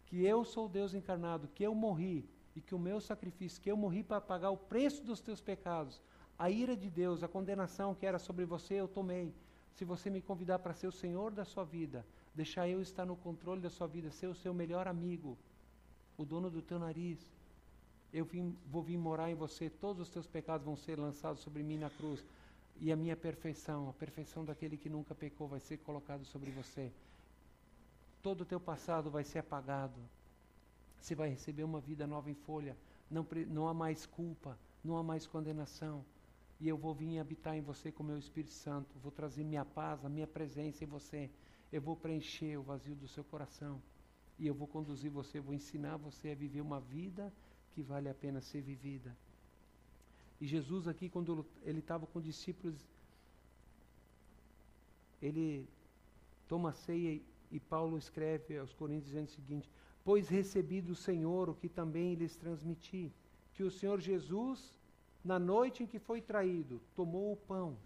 que eu sou Deus encarnado, que eu morri e que o meu sacrifício, que eu morri para pagar o preço dos teus pecados, a ira de Deus, a condenação que era sobre você, eu tomei. Se você me convidar para ser o Senhor da sua vida, deixar eu estar no controle da sua vida, ser o seu melhor amigo, o dono do teu nariz, eu vim, vou vir morar em você, todos os teus pecados vão ser lançados sobre mim na cruz, e a minha perfeição, a perfeição daquele que nunca pecou, vai ser colocado sobre você todo o teu passado vai ser apagado. Você vai receber uma vida nova em folha. Não, não há mais culpa, não há mais condenação. E eu vou vir habitar em você com o meu Espírito Santo. Vou trazer minha paz, a minha presença em você. Eu vou preencher o vazio do seu coração. E eu vou conduzir você, vou ensinar você a viver uma vida que vale a pena ser vivida. E Jesus aqui, quando ele estava com discípulos, ele toma ceia e Paulo escreve aos Coríntios dizendo o seguinte: Pois recebi do Senhor o que também lhes transmiti, que o Senhor Jesus, na noite em que foi traído, tomou o pão.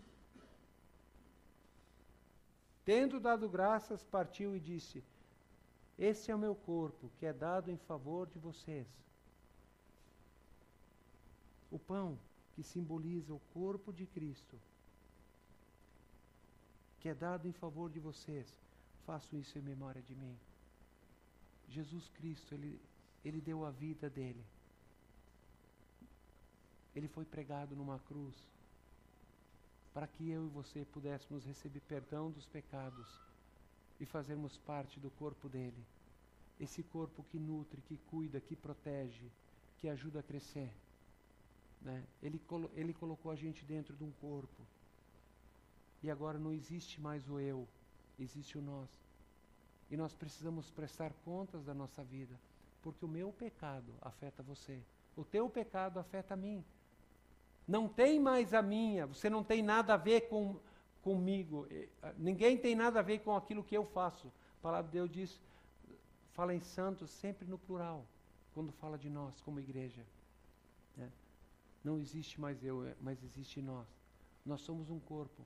Tendo dado graças, partiu e disse: Este é o meu corpo, que é dado em favor de vocês. o pão que simboliza o corpo de Cristo, que é dado em favor de vocês, façam isso em memória de mim. Jesus Cristo, ele, ele deu a vida dele. Ele foi pregado numa cruz para que eu e você pudéssemos receber perdão dos pecados e fazermos parte do corpo dele. Esse corpo que nutre, que cuida, que protege, que ajuda a crescer. Né? Ele, colo ele colocou a gente dentro de um corpo. E agora não existe mais o eu, existe o nós. E nós precisamos prestar contas da nossa vida, porque o meu pecado afeta você, o teu pecado afeta a mim. Não tem mais a minha, você não tem nada a ver com, comigo, ninguém tem nada a ver com aquilo que eu faço. A palavra de Deus diz, fala em santos sempre no plural, quando fala de nós como igreja. Né? Não existe mais eu, é, mas existe nós. Nós somos um corpo.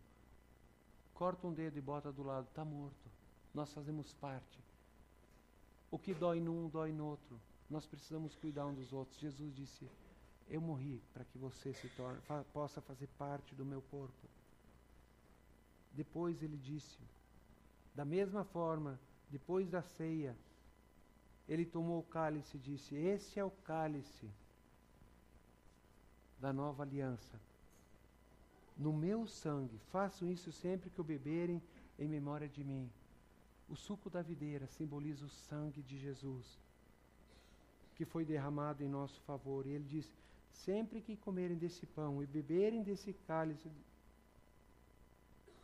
Corta um dedo e bota do lado, está morto. Nós fazemos parte. O que dói num, dói no outro. Nós precisamos cuidar um dos outros. Jesus disse: Eu morri para que você se torne, fa possa fazer parte do meu corpo. Depois ele disse: Da mesma forma, depois da ceia, ele tomou o cálice e disse: Esse é o cálice da nova aliança. No meu sangue, façam isso sempre que o beberem em memória de mim. O suco da videira simboliza o sangue de Jesus, que foi derramado em nosso favor. E ele diz: sempre que comerem desse pão e beberem desse cálice,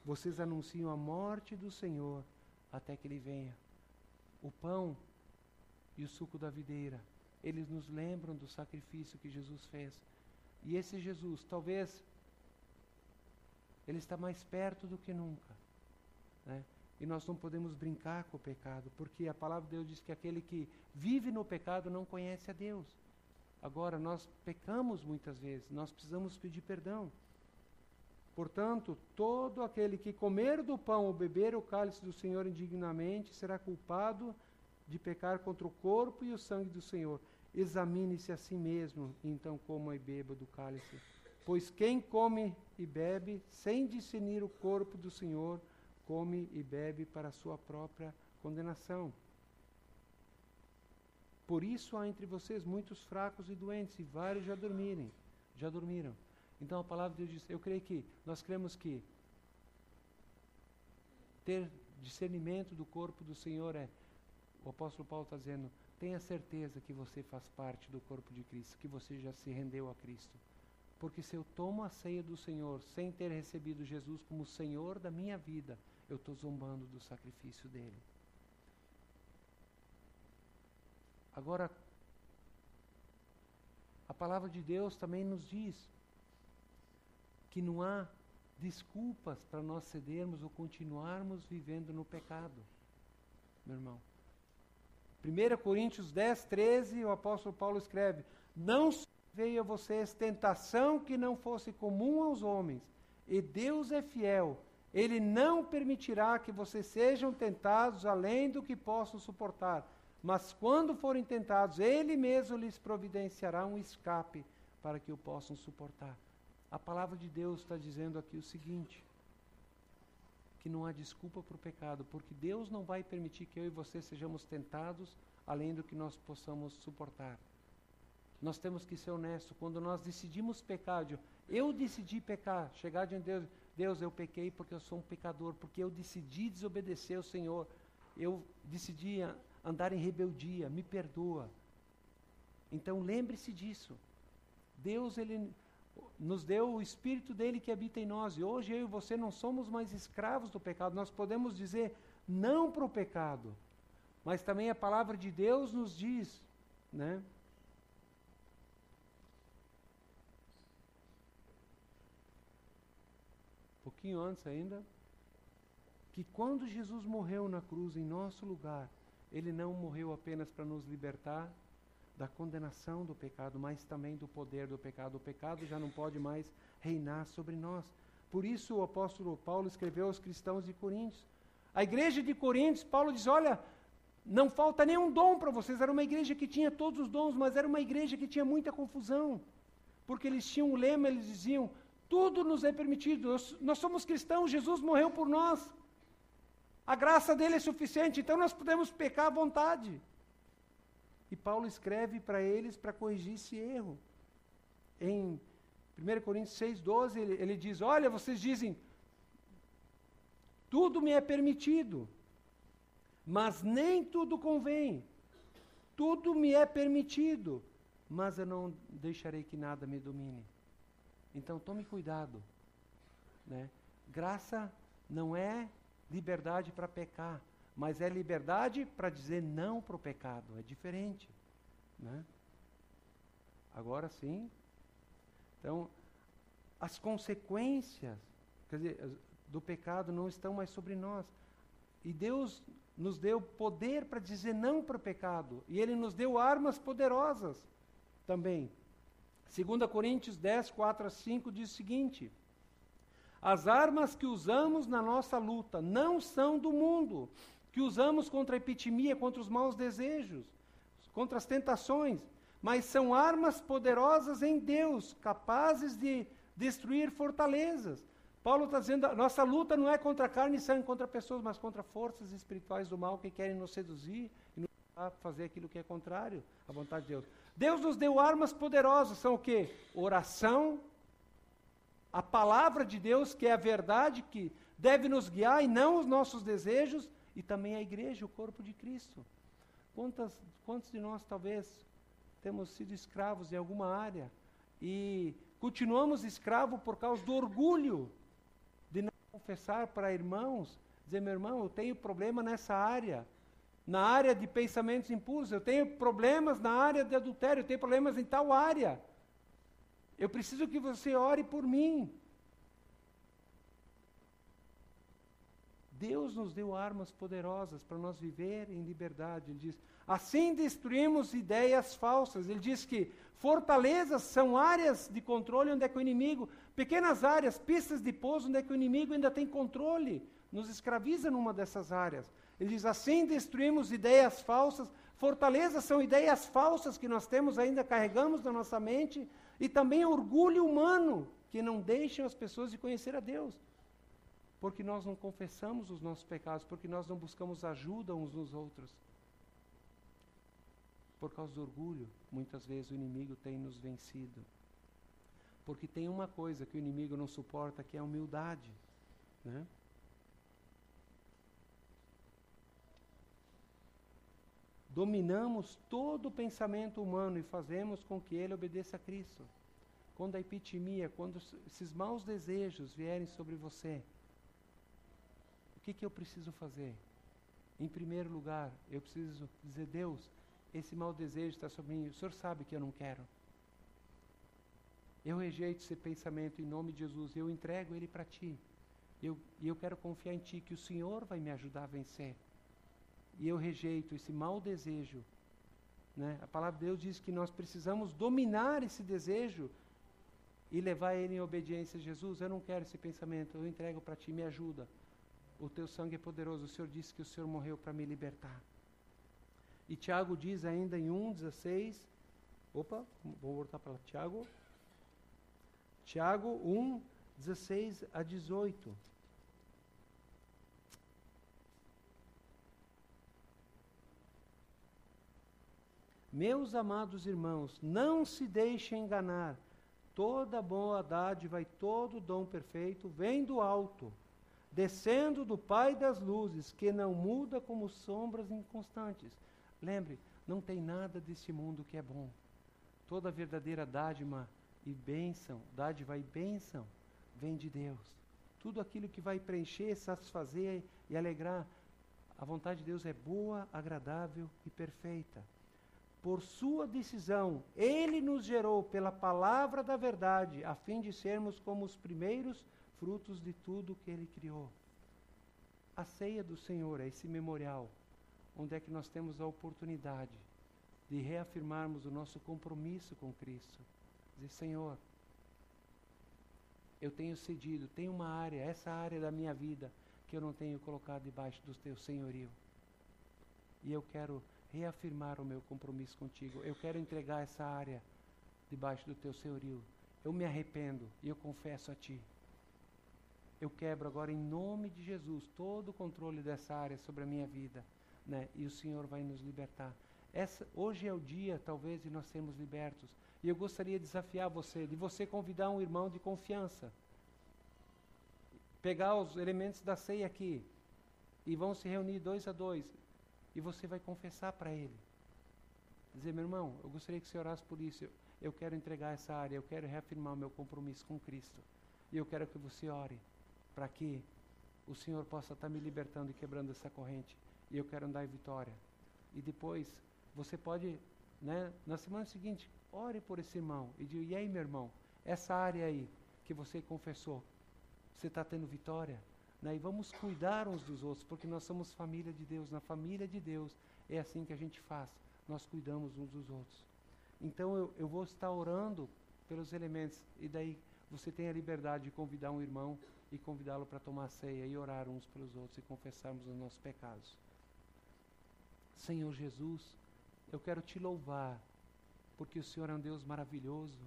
vocês anunciam a morte do Senhor até que ele venha. O pão e o suco da videira, eles nos lembram do sacrifício que Jesus fez. E esse Jesus, talvez, ele está mais perto do que nunca. Né? E nós não podemos brincar com o pecado, porque a palavra de Deus diz que aquele que vive no pecado não conhece a Deus. Agora, nós pecamos muitas vezes, nós precisamos pedir perdão. Portanto, todo aquele que comer do pão ou beber o cálice do Senhor indignamente será culpado de pecar contra o corpo e o sangue do Senhor. Examine-se a si mesmo, então coma e beba do cálice. Pois quem come e bebe sem discernir o corpo do Senhor, come e bebe para sua própria condenação. Por isso há entre vocês muitos fracos e doentes, e vários já dormirem, já dormiram. Então a palavra de Deus diz, eu creio que, nós cremos que ter discernimento do corpo do Senhor é, o apóstolo Paulo está dizendo, tenha certeza que você faz parte do corpo de Cristo, que você já se rendeu a Cristo. Porque se eu tomo a ceia do Senhor sem ter recebido Jesus como Senhor da minha vida, eu estou zombando do sacrifício dele. Agora, a palavra de Deus também nos diz que não há desculpas para nós cedermos ou continuarmos vivendo no pecado, meu irmão. 1 Coríntios 10, 13, o apóstolo Paulo escreve: Não veio a vocês tentação que não fosse comum aos homens, e Deus é fiel ele não permitirá que vocês sejam tentados além do que possam suportar. Mas quando forem tentados, Ele mesmo lhes providenciará um escape para que o possam suportar. A palavra de Deus está dizendo aqui o seguinte: que não há desculpa para o pecado, porque Deus não vai permitir que eu e você sejamos tentados além do que nós possamos suportar. Nós temos que ser honestos. Quando nós decidimos pecar, eu decidi pecar, chegar diante de Deus, Deus, eu pequei porque eu sou um pecador, porque eu decidi desobedecer ao Senhor. Eu decidi andar em rebeldia, me perdoa. Então lembre-se disso. Deus ele nos deu o espírito dele que habita em nós. E hoje eu e você não somos mais escravos do pecado. Nós podemos dizer não para o pecado. Mas também a palavra de Deus nos diz, né? Pouquinho antes ainda, que quando Jesus morreu na cruz em nosso lugar, ele não morreu apenas para nos libertar da condenação do pecado, mas também do poder do pecado. O pecado já não pode mais reinar sobre nós. Por isso o apóstolo Paulo escreveu aos cristãos de Coríntios. A igreja de Coríntios, Paulo diz: Olha, não falta nenhum dom para vocês. Era uma igreja que tinha todos os dons, mas era uma igreja que tinha muita confusão. porque eles tinham um lema, eles diziam: tudo nos é permitido, nós, somos cristãos, Jesus morreu por nós. A graça dele é suficiente, então nós podemos pecar à vontade. E Paulo escreve para eles para corrigir esse erro. Em 1 Coríntios 6,12, ele, ele diz: Olha, vocês dizem, tudo me é permitido, mas nem tudo convém. Tudo me é permitido, mas eu não deixarei que nada me domine. Então tome cuidado. Né? Graça não é liberdade para pecar, mas é liberdade para dizer não para o pecado. É diferente. Né? Agora sim. Então, as consequências quer dizer, do pecado não estão mais sobre nós. E Deus nos deu poder para dizer não para o pecado. E Ele nos deu armas poderosas também. 2 Coríntios 10, 4 a 5 diz o seguinte: As armas que usamos na nossa luta não são do mundo, que usamos contra a epitimia, contra os maus desejos, contra as tentações, mas são armas poderosas em Deus, capazes de destruir fortalezas. Paulo está dizendo, nossa luta não é contra carne e sangue, contra pessoas, mas contra forças espirituais do mal que querem nos seduzir e nos fazer aquilo que é contrário à vontade de Deus. Deus nos deu armas poderosas, são o quê? Oração, a palavra de Deus, que é a verdade que deve nos guiar e não os nossos desejos, e também a igreja, o corpo de Cristo. Quantas, quantos de nós talvez temos sido escravos em alguma área e continuamos escravos por causa do orgulho confessar para irmãos, dizer, meu irmão, eu tenho problema nessa área, na área de pensamentos impulsos, eu tenho problemas na área de adultério, eu tenho problemas em tal área. Eu preciso que você ore por mim. Deus nos deu armas poderosas para nós viver em liberdade. Ele diz: assim destruímos ideias falsas. Ele diz que fortalezas são áreas de controle onde é que o inimigo, pequenas áreas, pistas de pouso onde é que o inimigo ainda tem controle, nos escraviza numa dessas áreas. Ele diz: assim destruímos ideias falsas. Fortalezas são ideias falsas que nós temos ainda, carregamos na nossa mente, e também orgulho humano, que não deixam as pessoas de conhecer a Deus porque nós não confessamos os nossos pecados, porque nós não buscamos ajuda uns nos outros. Por causa do orgulho, muitas vezes o inimigo tem nos vencido. Porque tem uma coisa que o inimigo não suporta, que é a humildade. Né? Dominamos todo o pensamento humano e fazemos com que ele obedeça a Cristo. Quando a epitimia, quando esses maus desejos vierem sobre você, que, que eu preciso fazer? Em primeiro lugar, eu preciso dizer: Deus, esse mau desejo está sobre mim, o Senhor sabe que eu não quero. Eu rejeito esse pensamento em nome de Jesus, eu entrego ele para ti. Eu, e eu quero confiar em ti, que o Senhor vai me ajudar a vencer. E eu rejeito esse mau desejo. Né? A palavra de Deus diz que nós precisamos dominar esse desejo e levar ele em obediência a Jesus. Eu não quero esse pensamento, eu entrego para ti, me ajuda o teu sangue é poderoso. O Senhor disse que o Senhor morreu para me libertar. E Tiago diz ainda em 1,16. Opa, vou voltar para Tiago. Tiago 1, 16 a 18. Meus amados irmãos, não se deixem enganar. Toda boa dádiva e todo dom perfeito vem do alto descendo do Pai das luzes, que não muda como sombras inconstantes. Lembre, não tem nada desse mundo que é bom. Toda verdadeira dádiva e bênção, dádiva e bênção, vem de Deus. Tudo aquilo que vai preencher, satisfazer e alegrar, a vontade de Deus é boa, agradável e perfeita. Por sua decisão, Ele nos gerou pela palavra da verdade, a fim de sermos como os primeiros frutos de tudo que Ele criou. A ceia do Senhor é esse memorial, onde é que nós temos a oportunidade de reafirmarmos o nosso compromisso com Cristo. Dizer, Senhor, eu tenho cedido, tem uma área, essa área da minha vida, que eu não tenho colocado debaixo do teu senhorio. E eu quero reafirmar o meu compromisso contigo. Eu quero entregar essa área debaixo do teu senhorio. eu me arrependo e eu confesso a Ti. Eu quebro agora em nome de Jesus todo o controle dessa área sobre a minha vida, né? E o Senhor vai nos libertar. Essa, hoje é o dia, talvez, de nós sermos libertos. E eu gostaria de desafiar você, de você convidar um irmão de confiança. Pegar os elementos da ceia aqui e vão se reunir dois a dois. E você vai confessar para ele. Dizer, meu irmão, eu gostaria que você orasse por isso. Eu, eu quero entregar essa área, eu quero reafirmar o meu compromisso com Cristo. E eu quero que você ore para que o Senhor possa estar me libertando e quebrando essa corrente. E eu quero andar em vitória. E depois, você pode, né, na semana seguinte, ore por esse irmão e diga: e aí, meu irmão, essa área aí que você confessou, você está tendo vitória? Né? E vamos cuidar uns dos outros, porque nós somos família de Deus. Na família de Deus é assim que a gente faz. Nós cuidamos uns dos outros. Então eu, eu vou estar orando pelos elementos, e daí você tem a liberdade de convidar um irmão e convidá-lo para tomar ceia e orar uns pelos outros e confessarmos os nossos pecados. Senhor Jesus, eu quero te louvar, porque o Senhor é um Deus maravilhoso,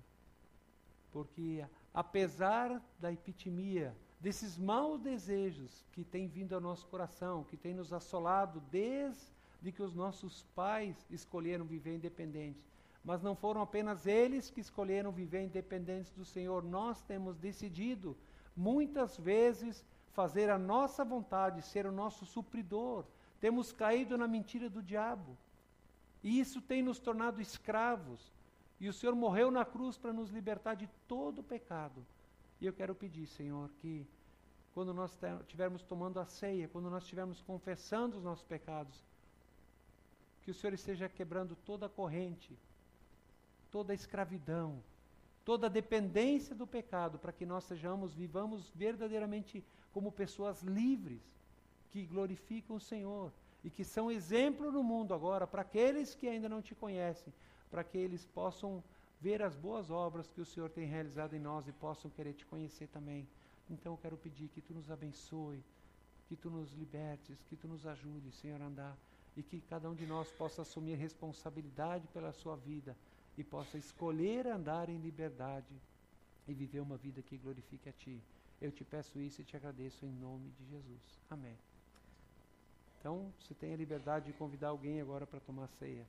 porque apesar da epitimia, desses maus desejos que têm vindo ao nosso coração, que têm nos assolado desde que os nossos pais escolheram viver independentes, mas não foram apenas eles que escolheram viver independentes do Senhor, nós temos decidido muitas vezes fazer a nossa vontade, ser o nosso supridor. Temos caído na mentira do diabo. E isso tem nos tornado escravos. E o Senhor morreu na cruz para nos libertar de todo o pecado. E eu quero pedir, Senhor, que quando nós estivermos tomando a ceia, quando nós estivermos confessando os nossos pecados, que o Senhor esteja quebrando toda a corrente, toda a escravidão, toda a dependência do pecado, para que nós sejamos, vivamos verdadeiramente como pessoas livres, que glorificam o Senhor e que são exemplo no mundo agora para aqueles que ainda não te conhecem, para que eles possam ver as boas obras que o Senhor tem realizado em nós e possam querer te conhecer também. Então eu quero pedir que tu nos abençoe, que tu nos libertes, que tu nos ajude, Senhor, a andar e que cada um de nós possa assumir responsabilidade pela sua vida e possa escolher andar em liberdade e viver uma vida que glorifique a Ti. Eu te peço isso e te agradeço em nome de Jesus. Amém. Então, você tem a liberdade de convidar alguém agora para tomar ceia.